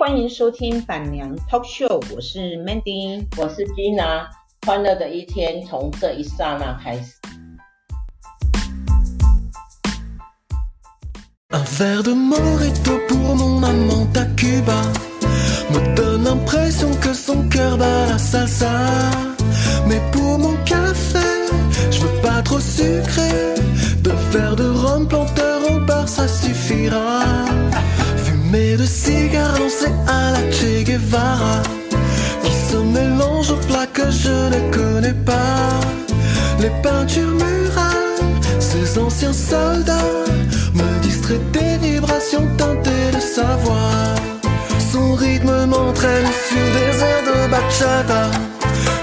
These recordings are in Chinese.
欢迎收听板娘 Talk Show，我是 Mandy，我是 Gina，欢乐的一天从这一刹那开始。 De cigares lancés à la Che Guevara. Qui se mélange aux plats que je ne connais pas. Les peintures murales, ces anciens soldats Me distraient des vibrations teintées de savoir. Son rythme m'entraîne sur des airs de bachata.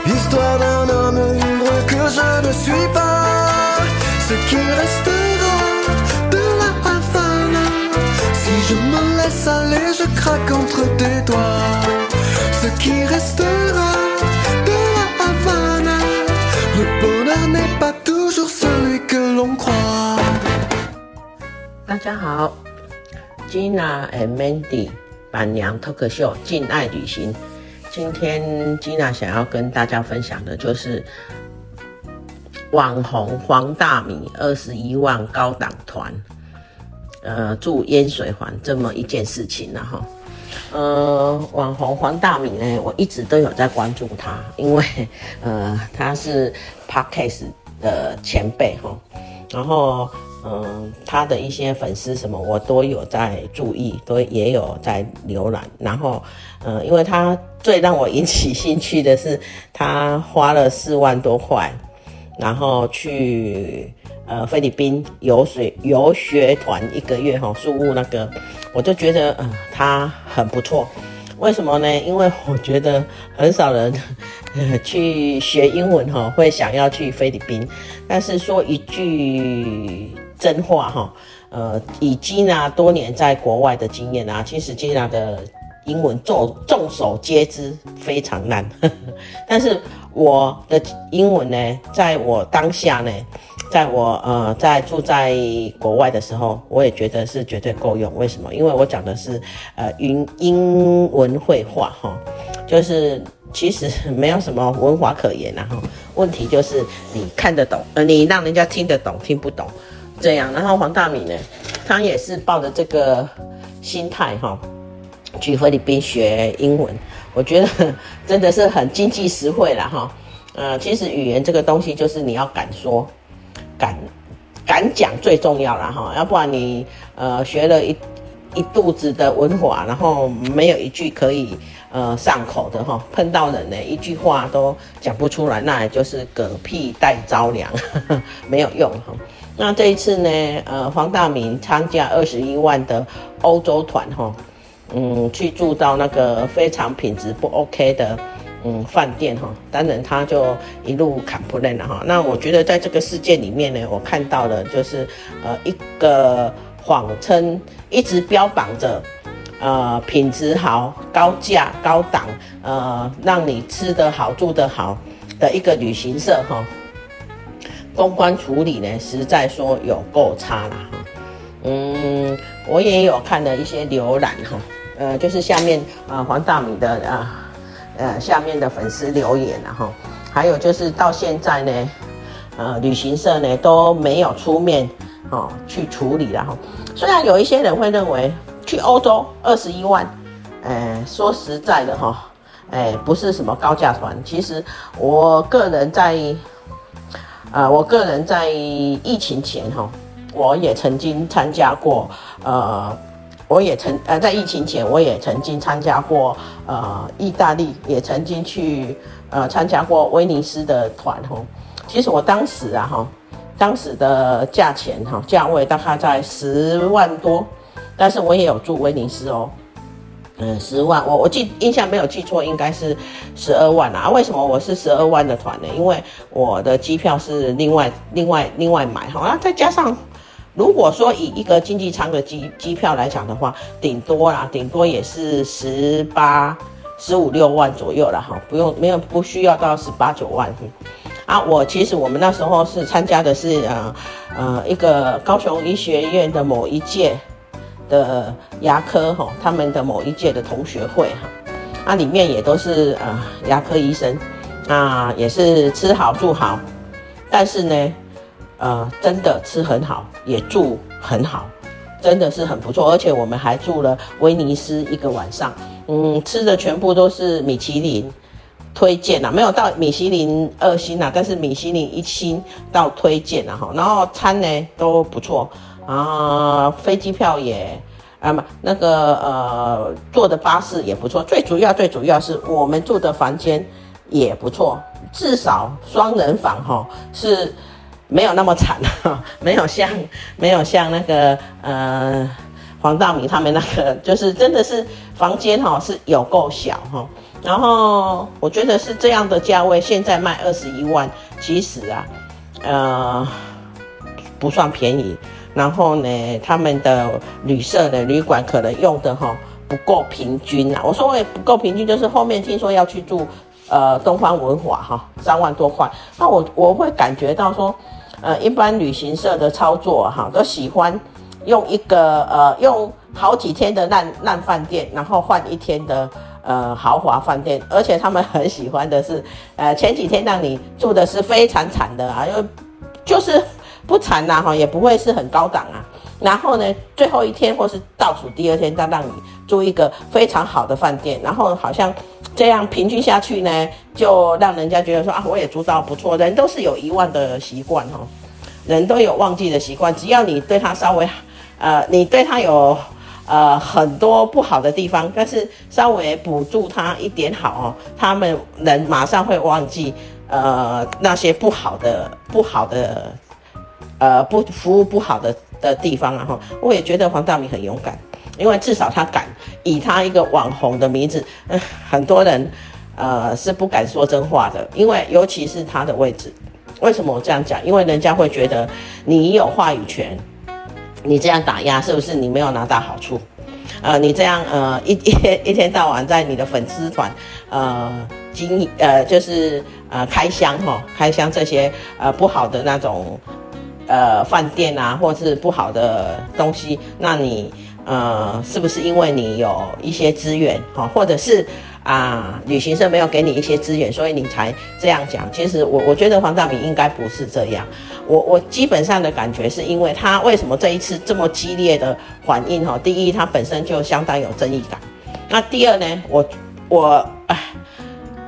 Histoire d'un homme libre que je ne suis pas. Ce qui reste 大家好，Gina and Mandy 板娘 Talk Show 静爱旅行。今天 Gina 想要跟大家分享的就是网红黄大米二十一万高档团，呃，住淹水环这么一件事情了哈。呃，网红黄大米呢，我一直都有在关注他，因为 呃，他是 Podcast 的前辈哈，然后嗯、他的一些粉丝什么，我都有在注意，都也有在浏览。然后呃，因为他最让我引起兴趣的是，他花了四万多块，然后去呃菲律宾游水游学团一个月哈，宿务那个。我就觉得，嗯、呃，他很不错。为什么呢？因为我觉得很少人，呃，去学英文哈，会想要去菲律宾。但是说一句真话哈，呃，以 Gina 多年在国外的经验啊，其实 Gina 的英文众众所皆知非常烂。但是我的英文呢，在我当下呢。在我呃在住在国外的时候，我也觉得是绝对够用。为什么？因为我讲的是呃英英文会话哈，就是其实没有什么文法可言然后问题就是你看得懂，呃你让人家听得懂听不懂这样。然后黄大米呢，他也是抱着这个心态哈，去菲律宾学英文，我觉得真的是很经济实惠了哈。呃，其实语言这个东西就是你要敢说。敢敢讲最重要了哈，要不然你呃学了一一肚子的文化，然后没有一句可以呃上口的哈，碰到人呢一句话都讲不出来，那也就是嗝屁带着凉，没有用哈。那这一次呢，呃，黄大明参加二十一万的欧洲团哈，嗯，去住到那个非常品质不 OK 的。嗯，饭店哈，当然他就一路砍不烂了哈。那我觉得在这个事件里面呢，我看到的就是呃一个谎称一直标榜着呃品质好、高价、高档，呃让你吃得好、住得好的一个旅行社哈，公关处理呢实在说有够差了哈。嗯，我也有看了一些浏览哈，呃就是下面啊、黄大米的啊。呃下面的粉丝留言了哈，还有就是到现在呢，呃，旅行社呢都没有出面哦去处理了哈。虽然有一些人会认为去欧洲二十一万，呃，说实在的哈，哎，不是什么高价团。其实我个人在，呃，我个人在疫情前哈，我也曾经参加过，呃。我也曾呃，在疫情前，我也曾经参加过呃，意大利也曾经去呃参加过威尼斯的团哦。其实我当时啊哈，当时的价钱哈，价位大概在十万多，但是我也有住威尼斯哦，嗯，十万，我我记印象没有记错，应该是十二万啊。为什么我是十二万的团呢？因为我的机票是另外另外另外买哈，啊，再加上。如果说以一个经济舱的机机票来讲的话，顶多啦，顶多也是十八、十五六万左右了哈，不用没有不需要到十八九万。啊，我其实我们那时候是参加的是呃呃一个高雄医学院的某一届的牙科哈，他们的某一届的同学会哈，那里面也都是啊牙科医生，啊也是吃好住好，但是呢，呃真的吃很好，也住很好，真的是很不错，而且我们还住了威尼斯一个晚上，嗯，吃的全部都是米其林。推荐啊，没有到米其林二星啊，但是米其林一星到推荐啊哈，然后餐呢都不错啊，飞机票也啊不那个呃坐的巴士也不错，最主要最主要是我们住的房间也不错，至少双人房哈是没有那么惨哈，没有像没有像那个呃黄大米他们那个，就是真的是房间哈是有够小哈。然后我觉得是这样的价位，现在卖二十一万，其实啊，呃，不算便宜。然后呢，他们的旅社的旅馆可能用的哈不够平均啊。我说我也不够平均，就是后面听说要去住呃东方文华哈，三万多块。那我我会感觉到说，呃，一般旅行社的操作哈，都喜欢用一个呃用好几天的烂烂饭店，然后换一天的。呃，豪华饭店，而且他们很喜欢的是，呃，前几天让你住的是非常惨的啊，又就是不惨呐哈，也不会是很高档啊。然后呢，最后一天或是倒数第二天，再让你住一个非常好的饭店，然后好像这样平均下去呢，就让人家觉得说啊，我也租到不错。人都是有遗忘的习惯哈，人都有忘记的习惯，只要你对他稍微，呃，你对他有。呃，很多不好的地方，但是稍微补助他一点好哦，他们人马上会忘记呃那些不好的、不好的，呃不服务不好的的地方啊哈。我也觉得黄大米很勇敢，因为至少他敢以他一个网红的名字，嗯、很多人呃是不敢说真话的，因为尤其是他的位置。为什么我这样讲？因为人家会觉得你有话语权。你这样打压是不是你没有拿到好处？呃，你这样呃一一天一天到晚在你的粉丝团呃经呃就是呃开箱哈、哦、开箱这些呃不好的那种呃饭店啊，或是不好的东西，那你呃是不是因为你有一些资源哈、或者是？啊，旅行社没有给你一些资源，所以你才这样讲。其实我我觉得黄大明应该不是这样。我我基本上的感觉是因为他为什么这一次这么激烈的反应？哈，第一，他本身就相当有争议感。那第二呢，我我哎，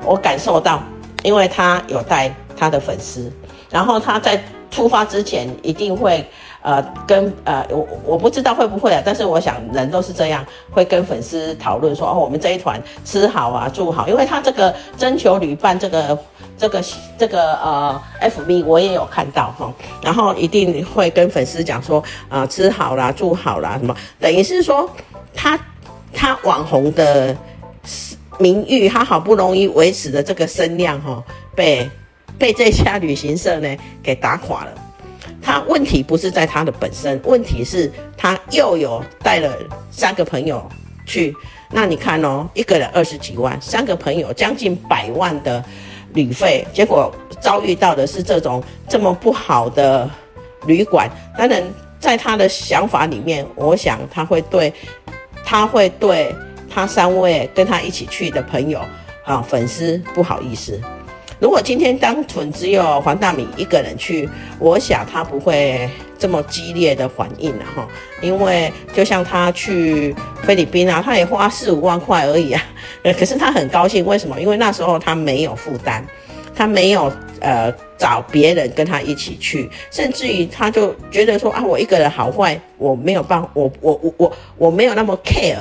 我感受到，因为他有带他的粉丝，然后他在出发之前一定会。呃，跟呃，我我不知道会不会啊，但是我想人都是这样，会跟粉丝讨论说，哦，我们这一团吃好啊，住好，因为他这个征求旅伴这个这个这个呃，FB 我也有看到哈，然后一定会跟粉丝讲说，啊、呃，吃好啦，住好啦，什么，等于是说他他网红的名誉，他好不容易维持的这个声量哈，被被这家旅行社呢给打垮了。他问题不是在他的本身，问题是他又有带了三个朋友去，那你看哦，一个人二十几万，三个朋友将近百万的旅费，结果遭遇到的是这种这么不好的旅馆。当然，在他的想法里面，我想他会对，他会对他三位跟他一起去的朋友啊粉丝不好意思。如果今天单纯只有黄大米一个人去，我想他不会这么激烈的反应了哈，因为就像他去菲律宾啊，他也花四五万块而已啊，可是他很高兴，为什么？因为那时候他没有负担，他没有呃找别人跟他一起去，甚至于他就觉得说啊，我一个人好坏，我没有办，我我我我我没有那么 care，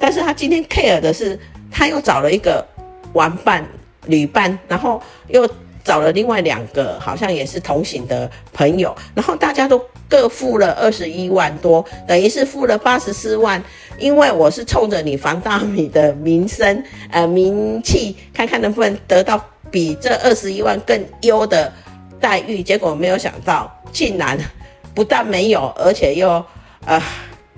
但是他今天 care 的是，他又找了一个玩伴。旅伴，然后又找了另外两个，好像也是同行的朋友，然后大家都各付了二十一万多，等于是付了八十四万。因为我是冲着你黄大米的名声、呃名气，看看能不能得到比这二十一万更优的待遇，结果没有想到，竟然不但没有，而且又呃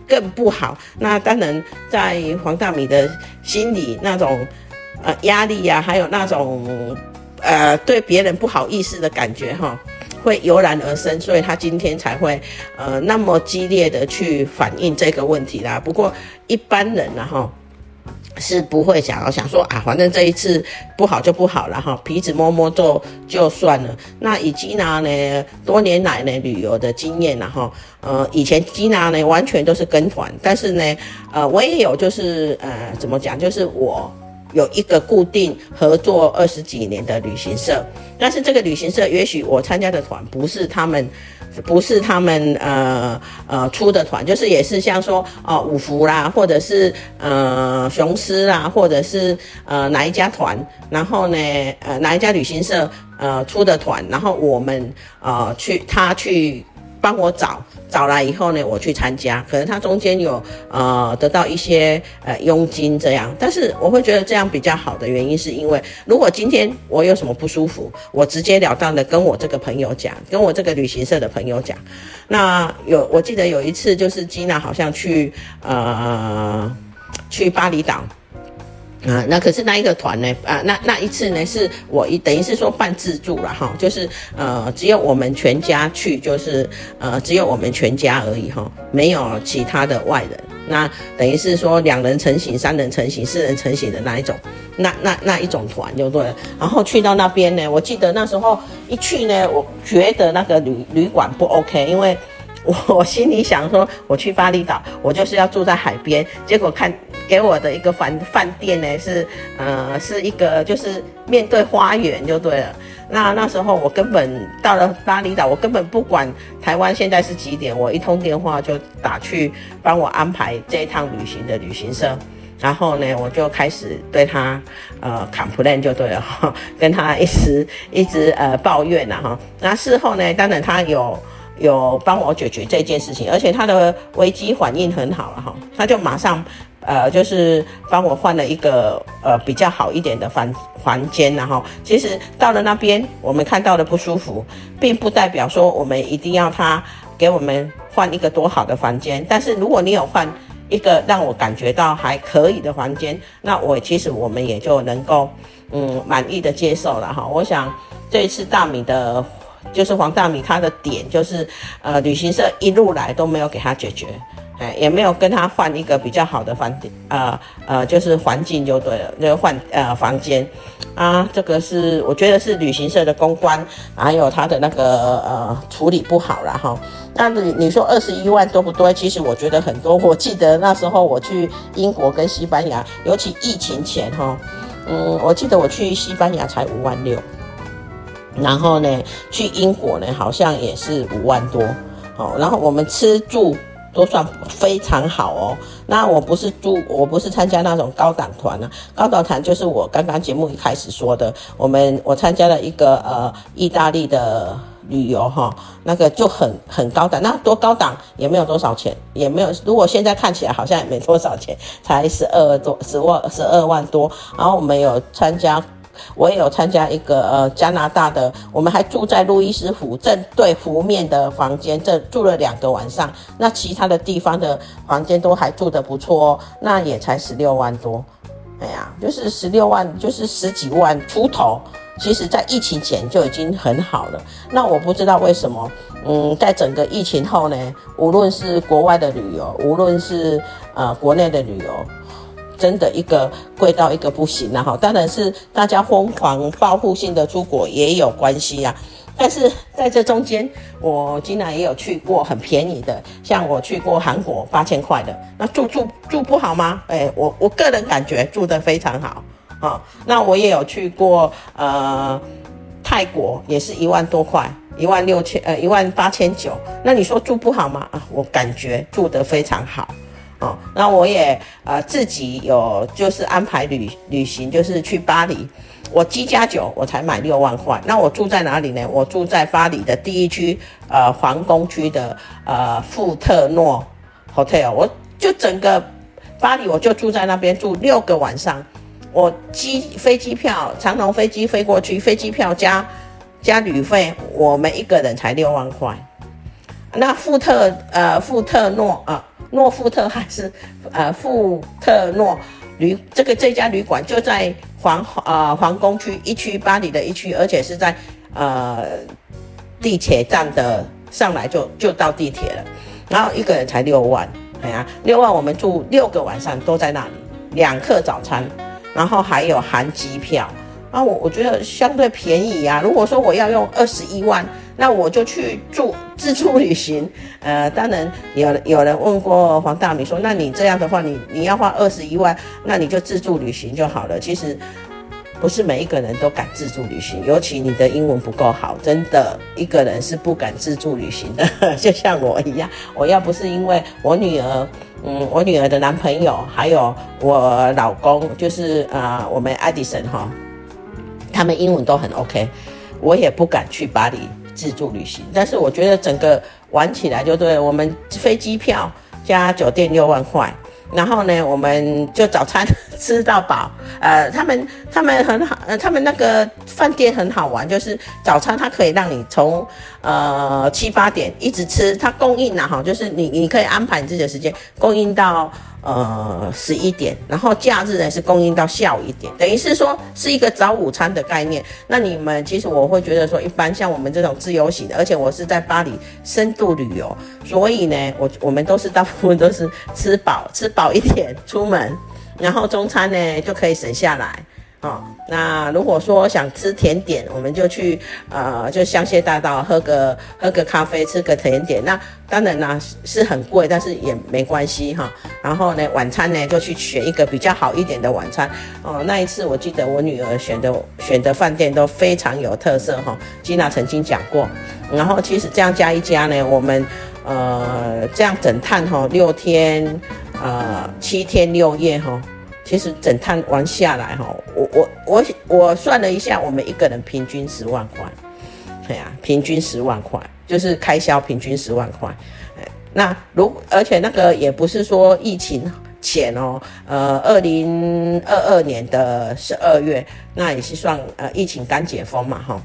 更不好。那当然，在黄大米的心里那种。呃，压力呀、还有那种呃对别人不好意思的感觉哈，会油然而生，所以他今天才会呃那么激烈的去反映这个问题啦。不过一般人呢，哈。是不会想要想说啊，反正这一次不好就不好了哈，鼻子摸摸就就算了。那以吉娜呢，多年来呢旅游的经验然后呃，以前吉娜呢完全都是跟团，但是呢，呃，我也有就是呃，怎么讲，就是我有一个固定合作二十几年的旅行社，但是这个旅行社也许我参加的团不是他们。不是他们呃呃出的团，就是也是像说哦五福啦，或者是呃雄狮啦，或者是呃哪一家团，然后呢呃哪一家旅行社呃出的团，然后我们呃去他去。帮我找找来以后呢，我去参加，可能他中间有呃得到一些呃佣金这样，但是我会觉得这样比较好的原因是因为，如果今天我有什么不舒服，我直截了当的跟我这个朋友讲，跟我这个旅行社的朋友讲。那有我记得有一次就是吉娜好像去呃去巴厘岛。啊、那可是那一个团呢？啊、那那一次呢，是我一等于是说办自助了哈，就是呃，只有我们全家去，就是呃，只有我们全家而已哈，没有其他的外人。那等于是说两人成行、三人成行、四人成行的那一种，那那那一种团就对了。然后去到那边呢，我记得那时候一去呢，我觉得那个旅旅馆不 OK，因为 我心里想说，我去巴厘岛，我就是要住在海边，结果看。给我的一个饭饭店呢，是呃是一个就是面对花园就对了。那那时候我根本到了巴厘岛，我根本不管台湾现在是几点，我一通电话就打去帮我安排这一趟旅行的旅行社。然后呢，我就开始对他呃 complain 就对了，跟他一直一直呃抱怨了哈。那事后呢，当然他有有帮我解决这件事情，而且他的危机反应很好了哈，他就马上。呃，就是帮我换了一个呃比较好一点的房房间，然后其实到了那边，我们看到的不舒服，并不代表说我们一定要他给我们换一个多好的房间。但是如果你有换一个让我感觉到还可以的房间，那我其实我们也就能够嗯满意的接受了哈。我想这一次大米的，就是黄大米他的点就是呃旅行社一路来都没有给他解决。哎，也没有跟他换一个比较好的房间，呃呃，就是环境就对了，就换呃房间啊。这个是我觉得是旅行社的公关，还有他的那个呃处理不好了哈。那你你说二十一万多不多？其实我觉得很多。我记得那时候我去英国跟西班牙，尤其疫情前哈，嗯，我记得我去西班牙才五万六，然后呢去英国呢好像也是五万多，哦，然后我们吃住。都算非常好哦。那我不是住，我不是参加那种高档团啊。高档团就是我刚刚节目一开始说的，我们我参加了一个呃意大利的旅游哈，那个就很很高档，那多高档也没有多少钱，也没有。如果现在看起来好像也没多少钱，才十二多十万十二万多。然后我们有参加。我也有参加一个呃加拿大的，我们还住在路易斯湖正对湖面的房间，这住了两个晚上。那其他的地方的房间都还住得不错哦，那也才十六万多。哎呀，就是十六万，就是十几万出头。其实，在疫情前就已经很好了。那我不知道为什么，嗯，在整个疫情后呢，无论是国外的旅游，无论是呃国内的旅游。真的一个贵到一个不行了哈，当然是大家疯狂报复性的出国也有关系啊。但是在这中间，我竟然也有去过很便宜的，像我去过韩国八千块的，那住住住不好吗？哎，我我个人感觉住得非常好啊。那我也有去过呃泰国，也是一万多块，一万六千呃一万八千九。那你说住不好吗？啊，我感觉住得非常好。哦，那我也呃自己有就是安排旅旅行，就是去巴黎。我机加酒我才买六万块。那我住在哪里呢？我住在巴黎的第一区呃皇宫区的呃富特诺 hotel。我就整个巴黎我就住在那边住六个晚上。我机飞机票长龙飞机飞过去，飞机票加加旅费，我们一个人才六万块。那富特呃富特诺啊。呃诺富特还是呃富特诺旅这个这家旅馆就在皇呃皇宫区一区巴黎的一区，而且是在呃地铁站的上来就就到地铁了，然后一个人才六万，哎呀，六万我们住六个晚上都在那里，两客早餐，然后还有含机票，啊，我我觉得相对便宜呀、啊。如果说我要用二十一万，那我就去住自助旅行，呃，当然有有人问过黄大米说，那你这样的话，你你要花二十一万，那你就自助旅行就好了。其实。不是每一个人都敢自助旅行，尤其你的英文不够好，真的一个人是不敢自助旅行的。就像我一样，我要不是因为我女儿，嗯，我女儿的男朋友，还有我老公，就是啊、我们爱迪生哈，他们英文都很 OK，我也不敢去巴黎自助旅行。但是我觉得整个玩起来就对，我们飞机票加酒店六万块。然后呢，我们就早餐吃到饱。呃，他们他们很好，呃，他们那个饭店很好玩，就是早餐它可以让你从呃七八点一直吃，它供应了哈，就是你你可以安排你自己的时间，供应到。呃，十一点，然后假日呢是供应到下午一点，等于是说是一个早午餐的概念。那你们其实我会觉得说，一般像我们这种自由行的，而且我是在巴黎深度旅游，所以呢，我我们都是大部分都是吃饱，吃饱一点出门，然后中餐呢就可以省下来。哦，那如果说想吃甜点，我们就去呃，就香榭大道喝个喝个咖啡，吃个甜点。那当然啦，是很贵，但是也没关系哈。然后呢，晚餐呢就去选一个比较好一点的晚餐。哦，那一次我记得我女儿选的选的饭店都非常有特色哈。吉娜曾经讲过，然后其实这样加一加呢，我们呃这样整趟哈六天呃七天六夜哈。其实整趟玩下来哈，我我我我算了一下，我们一个人平均十万块，对呀，平均十万块，就是开销平均十万块。那如而且那个也不是说疫情前哦，呃，二零二二年的十二月，那也是算呃疫情刚解封嘛哈，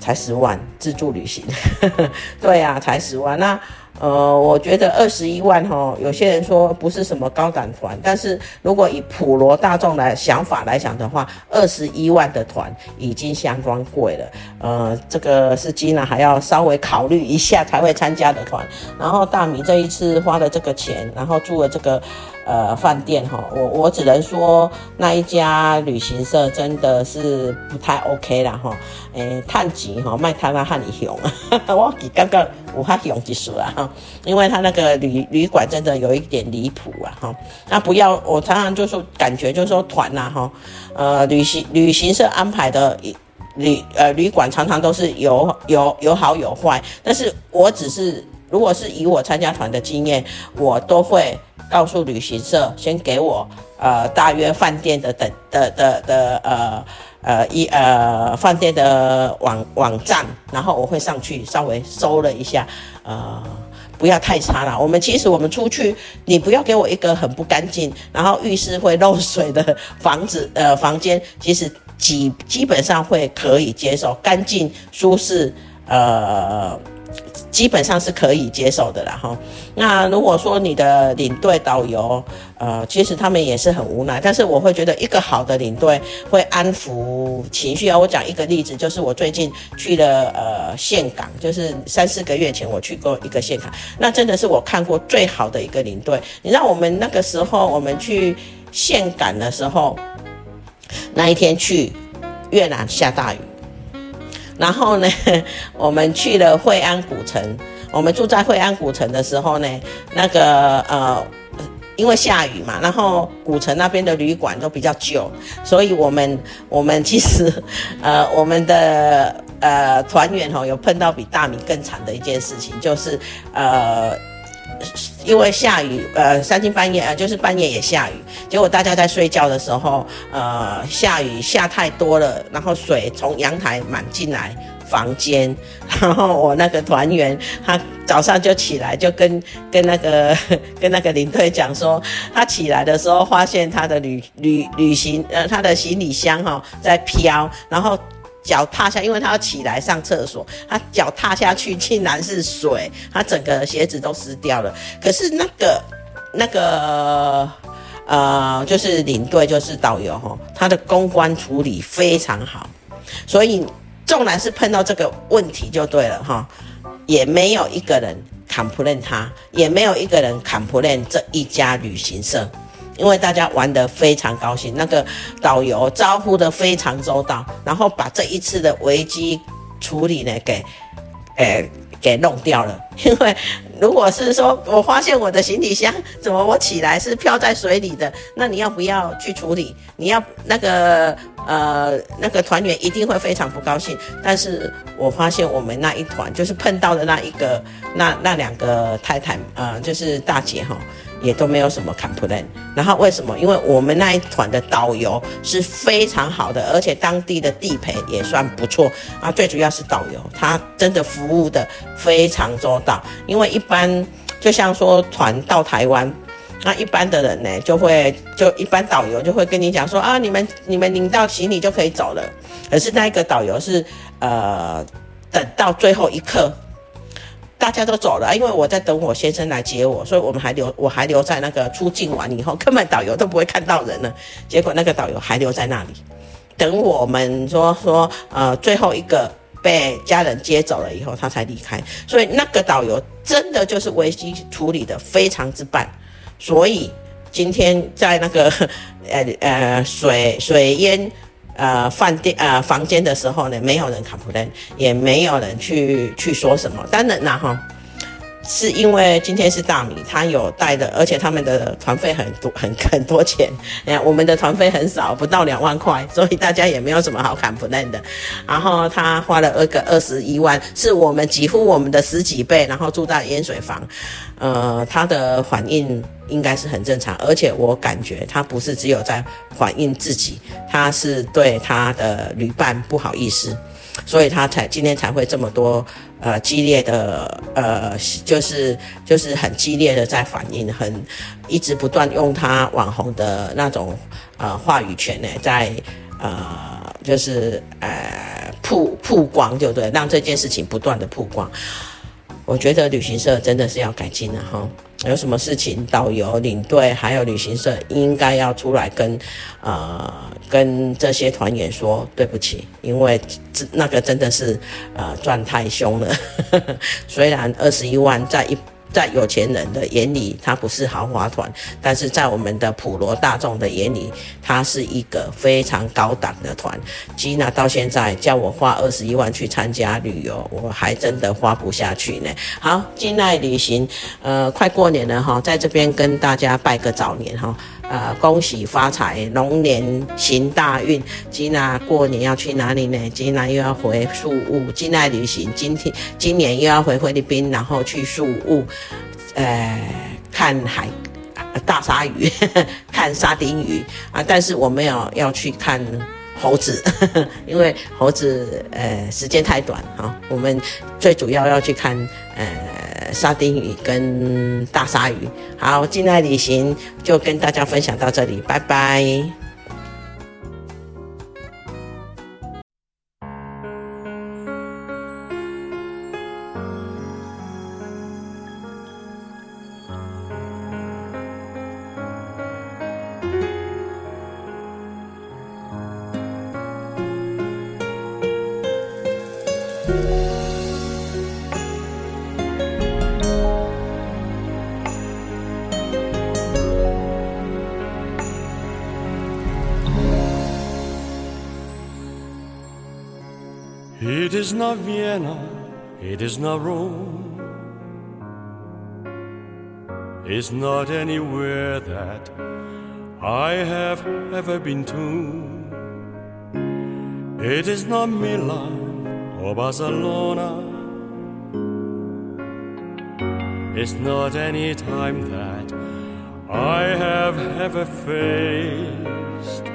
才十万自助旅行，对呀，才十万那。呃，我觉得二十一万哈，有些人说不是什么高档团，但是如果以普罗大众来想法来讲的话，二十一万的团已经相当贵了。呃，这个是金娜还要稍微考虑一下才会参加的团。然后大米这一次花了这个钱，然后住了这个。呃，饭店哈，我我只能说那一家旅行社真的是不太 OK 啦哈，诶，探级哈，卖他那汉里熊，我刚刚武汉熊技术啊哈，因为他那个旅旅馆真的有一点离谱啊哈，那不要，我常常就说感觉就是说团呐哈，呃，旅行旅行社安排的旅呃旅馆常常都是有有有好有坏，但是我只是如果是以我参加团的经验，我都会。告诉旅行社，先给我呃大约饭店的等的的的呃呃一呃饭店的网网站，然后我会上去稍微搜了一下，呃不要太差了。我们其实我们出去，你不要给我一个很不干净，然后浴室会漏水的房子呃房间，其实基基本上会可以接受，干净舒适呃。基本上是可以接受的啦哈。那如果说你的领队导游，呃，其实他们也是很无奈，但是我会觉得一个好的领队会安抚情绪啊。我讲一个例子，就是我最近去了呃岘港，就是三四个月前我去过一个岘港，那真的是我看过最好的一个领队。你知道我们那个时候我们去岘港的时候，那一天去越南下大雨。然后呢，我们去了惠安古城。我们住在惠安古城的时候呢，那个呃，因为下雨嘛，然后古城那边的旅馆都比较旧，所以我们我们其实 呃，我们的呃团员哈有碰到比大米更惨的一件事情，就是呃。因为下雨，呃，三更半夜，呃，就是半夜也下雨，结果大家在睡觉的时候，呃，下雨下太多了，然后水从阳台满进来房间，然后我那个团员他早上就起来，就跟 跟那个跟那个领队讲说，他起来的时候发现他的旅旅旅行，呃，他的行李箱哈、哦、在飘，然后。脚踏下，因为他要起来上厕所，他脚踏下去竟然是水，他整个鞋子都湿掉了。可是那个那个呃，就是领队，就是导游哈，他的公关处理非常好，所以纵然是碰到这个问题就对了哈，也没有一个人 complain 他，也没有一个人 complain 这一家旅行社，因为大家玩得非常高兴，那个导游招呼得非常周到，然后把这一次的危机处理呢给，诶。给弄掉了，因为如果是说我发现我的行李箱怎么我起来是漂在水里的，那你要不要去处理？你要那个呃那个团员一定会非常不高兴。但是我发现我们那一团就是碰到的那一个那那两个太太呃就是大姐哈。也都没有什么 complain，然后为什么？因为我们那一团的导游是非常好的，而且当地的地陪也算不错啊。最主要是导游，他真的服务的非常周到。因为一般就像说团到台湾，那一般的人呢就会就一般导游就会跟你讲说啊，你们你们领到行李就可以走了。可是那个导游是呃等到最后一刻。大家都走了，因为我在等我先生来接我，所以我们还留，我还留在那个出境完以后，根本导游都不会看到人了。结果那个导游还留在那里，等我们说说，呃，最后一个被家人接走了以后，他才离开。所以那个导游真的就是危机处理的非常之棒。所以今天在那个呃呃水水淹。呃，饭店呃房间的时候呢，没有人卡普兰也没有人去去说什么。当然啦哈，是因为今天是大米，他有带的，而且他们的团费很多很 很多钱。哎，我们的团费很少，不到两万块，所以大家也没有什么好卡普兰的。然后他花了二个二十一万，是我们几乎我们的十几倍，然后住在盐水房。呃，他的反应应该是很正常，而且我感觉他不是只有在反映自己，他是对他的旅伴不好意思，所以他才今天才会这么多呃激烈的呃，就是就是很激烈的在反应，很一直不断用他网红的那种呃话语权呢，在呃就是呃曝曝光，就对，让这件事情不断的曝光。我觉得旅行社真的是要改进了哈，有什么事情，导游、领队还有旅行社应该要出来跟，呃，跟这些团员说对不起，因为这那个真的是呃赚太凶了，虽然二十一万在一。在有钱人的眼里，它不是豪华团；但是在我们的普罗大众的眼里，它是一个非常高档的团。吉娜到现在叫我花二十一万去参加旅游，我还真的花不下去呢。好，金奈旅行，呃，快过年了哈，在这边跟大家拜个早年哈。呃，恭喜发财，龙年行大运。吉娜过年要去哪里呢？吉娜又要回宿雾，金爱旅行今天今年又要回菲律宾，然后去宿雾，呃，看海，大鲨鱼，看沙丁鱼啊。但是我没有要去看猴子，因为猴子呃时间太短哈。我们最主要要去看呃。沙丁鱼跟大鲨鱼，好，近代旅行就跟大家分享到这里，拜拜。Not Rome, not anywhere that I have ever been to. It is not Milan or Barcelona, it's not any time that I have ever faced.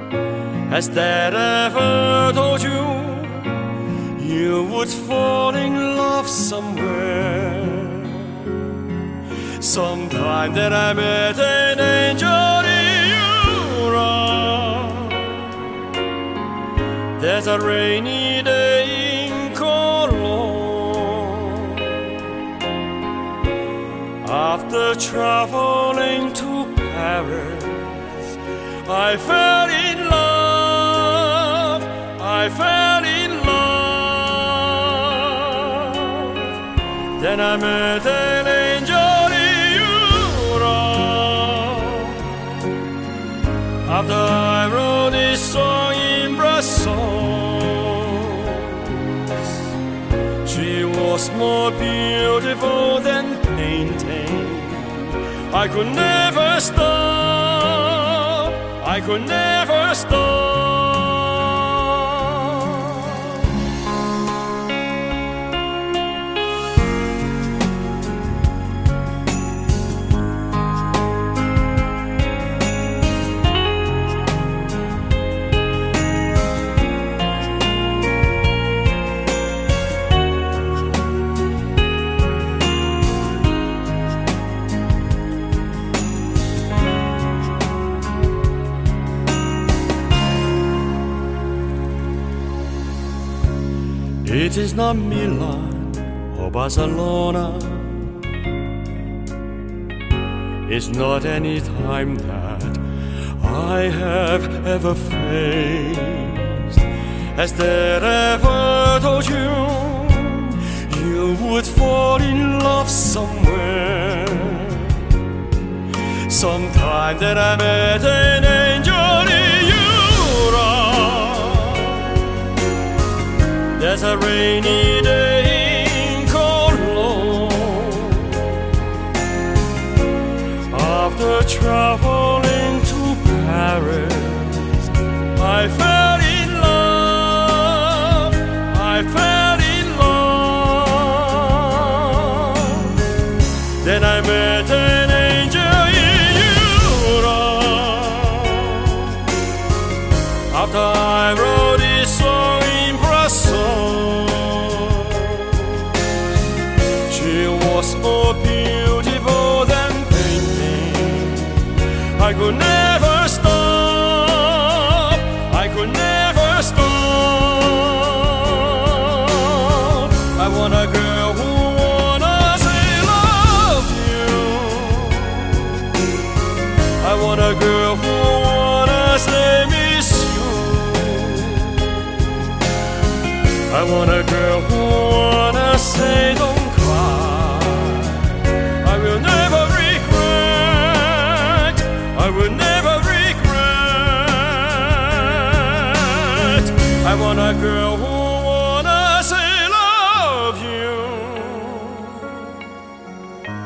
Has that ever told you? You would fall in love somewhere. Sometime that I met an angel in Europe. There's a rainy day in Cologne. After traveling to Paris, I fell in love. I fell After I wrote this song in Brussels, she was more beautiful than painting. I could never stop. I could never stop. Is not Milan or Barcelona. It's not any time that I have ever faced. Has there ever told you you would fall in love somewhere? Sometime that I met an There's a rainy day in Cologne. After traveling to Paris, I fell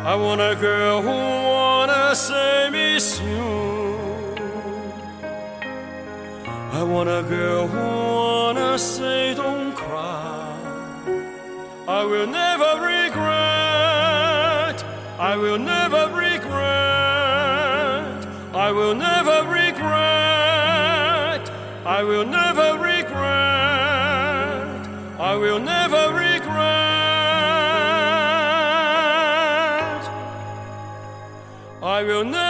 I want a girl who wanna say miss you. I want a girl who wanna say don't cry. I will never regret. I will never regret. I will never regret. I will never regret. I will never Hayvanlar